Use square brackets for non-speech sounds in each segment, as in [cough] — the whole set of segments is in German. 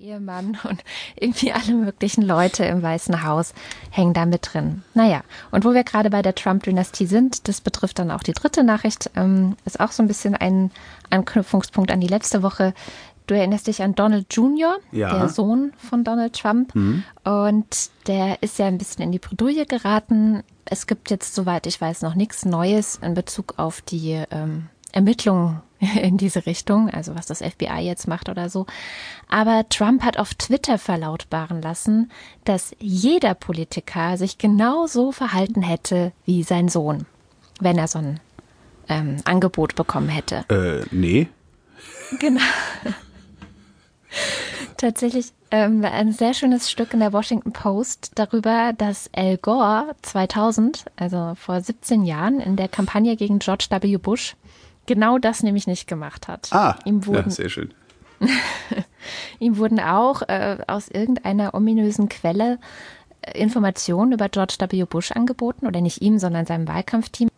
Ehemann [laughs] und irgendwie alle möglichen Leute im Weißen Haus hängen da mit drin. Naja, und wo wir gerade bei der Trump-Dynastie sind, das betrifft dann auch die dritte Nachricht, ähm, ist auch so ein bisschen ein Anknüpfungspunkt an die letzte Woche. Du erinnerst dich an Donald Jr., Ja. der Sohn von Donald Trump. Und der ist ja ein bisschen in die Bredouille geraten. Es gibt jetzt, soweit ich weiß, noch nichts Neues in Bezug auf die ähm, Ermittlungen [laughs] in diese Richtung, also was das FBI jetzt macht oder so. Aber Trump hat auf Twitter verlautbaren lassen, dass jeder Politiker sich genauso verhalten hätte wie sein Sohn, wenn er so ein ähm, Angebot bekommen hätte. Äh, nee. [laughs] Genau. Tatsächlich ähm, ein sehr schönes Stück in der Washington Post darüber, dass Al Gore 2000, also vor 17 Jahren, in der Kampagne gegen George W. Bush genau das nämlich nicht gemacht hat. Ah, ihm ja, wurden, sehr schön. [laughs] ihm wurden auch äh, aus irgendeiner ominösen Quelle äh, Informationen über George W. Bush angeboten, oder nicht ihm, sondern seinem Wahlkampfteam.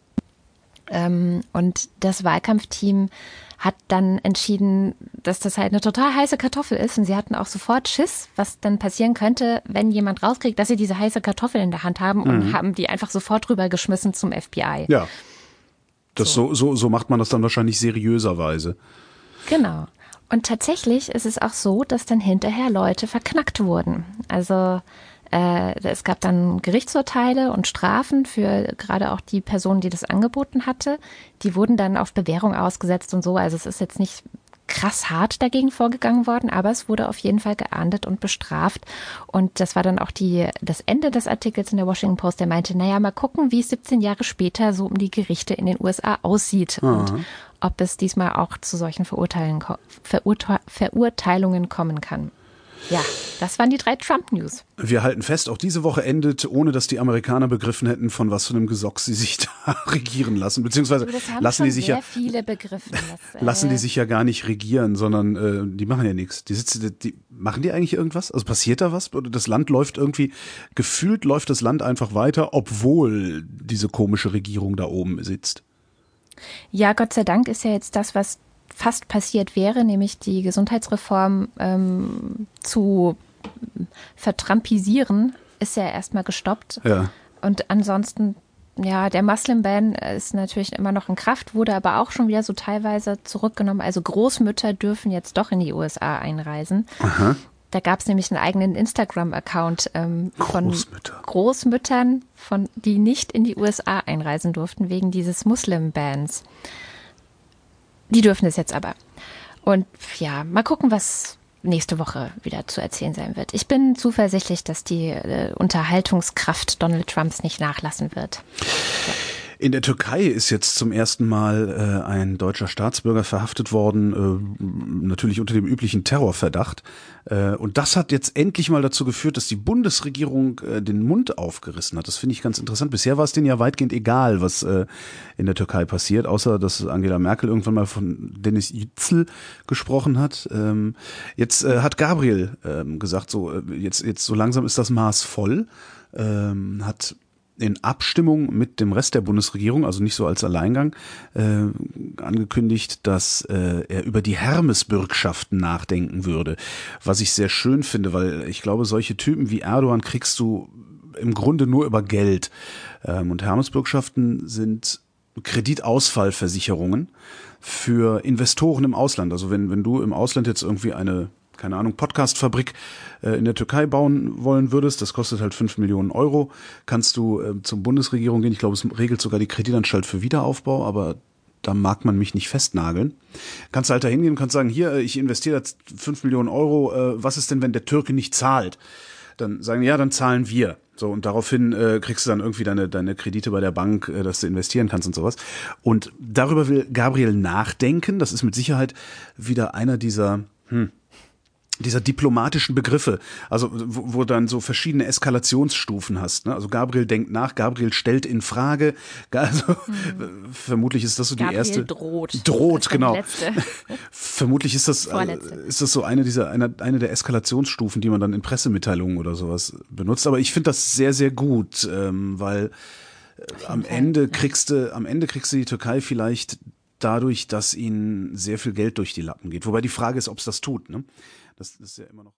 Ähm, und das Wahlkampfteam hat dann entschieden, dass das halt eine total heiße Kartoffel ist. Und sie hatten auch sofort Schiss, was dann passieren könnte, wenn jemand rauskriegt, dass sie diese heiße Kartoffel in der Hand haben und haben die einfach sofort rübergeschmissen zum FBI. Ja. Das so. So, so macht man das dann wahrscheinlich seriöserweise. Genau. Und tatsächlich ist es auch so, dass dann hinterher Leute verknackt wurden. Also äh, es gab dann Gerichtsurteile und Strafen für gerade auch die Person, die das angeboten hatte. Die wurden dann auf Bewährung ausgesetzt und so. Also es ist jetzt nicht krass hart dagegen vorgegangen worden, aber es wurde auf jeden Fall geahndet und bestraft. Und das war dann auch die, das Ende des Artikels in der Washington Post, der meinte, naja, mal gucken, wie es 17 Jahre später so um die Gerichte in den USA aussieht und ob es diesmal auch zu solchen Verurteilen, Verurte Verurteilungen kommen kann. Ja, das waren die drei Trump-News. Wir halten fest, auch diese Woche endet, ohne dass die Amerikaner begriffen hätten, von was für einem Gesocks sie sich [laughs] da regieren lassen. Beziehungsweise lassen die sich sehr ja viele begriffen. [laughs] Das, äh, lassen die sich ja gar nicht regieren, sondern äh, die machen ja nichts. Die sitzen, die machen die eigentlich irgendwas? Also passiert da was? Oder das Land läuft irgendwie gefühlt läuft das Land einfach weiter, obwohl diese komische Regierung da oben sitzt. Ja, Gott sei Dank ist ja jetzt das, was fast passiert wäre, nämlich die Gesundheitsreform ähm, zu vertrampisieren, ist ja erstmal gestoppt. Ja. Und ansonsten, ja, der Muslim-Ban ist natürlich immer noch in Kraft, wurde aber auch schon wieder so teilweise zurückgenommen. Also Großmütter dürfen jetzt doch in die USA einreisen. Da gab es nämlich einen eigenen Instagram-Account ähm, von Großmütter. Großmüttern, von, die nicht in die USA einreisen durften wegen dieses Muslim-Bans. Die dürfen es jetzt aber. Und ja, mal gucken, was nächste Woche wieder zu erzählen sein wird. Ich bin zuversichtlich, dass die äh, Unterhaltungskraft Donald Trumps nicht nachlassen wird. In der Türkei ist jetzt zum ersten Mal äh, ein deutscher Staatsbürger verhaftet worden, äh, natürlich unter dem üblichen Terrorverdacht. Äh, und das hat jetzt endlich mal dazu geführt, dass die Bundesregierung äh, den Mund aufgerissen hat. Das finde ich ganz interessant. Bisher war es denen ja weitgehend egal, was äh, in der Türkei passiert, außer dass Angela Merkel irgendwann mal von Dennis Yücel gesprochen hat. Ähm, jetzt äh, hat Gabriel ähm, gesagt, so äh, jetzt jetzt so langsam ist das Maß voll. Ähm, hat in Abstimmung mit dem Rest der Bundesregierung, also nicht so als Alleingang, äh, angekündigt, dass äh, er über die Hermesbürgschaften nachdenken würde. Was ich sehr schön finde, weil ich glaube, solche Typen wie Erdogan kriegst du im Grunde nur über Geld. Ähm, und Hermesbürgschaften sind Kreditausfallversicherungen für Investoren im Ausland. Also wenn, wenn du im Ausland jetzt irgendwie eine keine Ahnung, Podcastfabrik äh, in der Türkei bauen wollen würdest, das kostet halt 5 Millionen Euro, kannst du äh, zur Bundesregierung gehen. Ich glaube, es regelt sogar die Kreditanstalt für Wiederaufbau, aber da mag man mich nicht festnageln. Kannst halt da hingehen und kannst sagen, hier, ich investiere jetzt 5 Millionen Euro, äh, was ist denn, wenn der Türke nicht zahlt? Dann sagen, ja, dann zahlen wir. So, und daraufhin äh, kriegst du dann irgendwie deine, deine Kredite bei der Bank, äh, dass du investieren kannst und sowas. Und darüber will Gabriel nachdenken. Das ist mit Sicherheit wieder einer dieser, hm, dieser diplomatischen Begriffe, also wo, wo dann so verschiedene Eskalationsstufen hast. Ne? Also Gabriel denkt nach, Gabriel stellt in Frage. [laughs] Also vermutlich ist das so die Mhm. Gabriel erste. droht. Droht, genau. [laughs] Vermutlich ist das, äh, Vorletzte. ist das so eine dieser, eine, eine der Eskalationsstufen, die man dann in Pressemitteilungen oder sowas benutzt. Aber ich finde das sehr, sehr gut, ähm, weil äh, am Ende kriegst du, am Ende kriegst du die Türkei vielleicht dadurch, dass ihnen sehr viel Geld durch die Lappen geht. Wobei die Frage ist, ob es das tut. Ne? Das ist ja immer noch.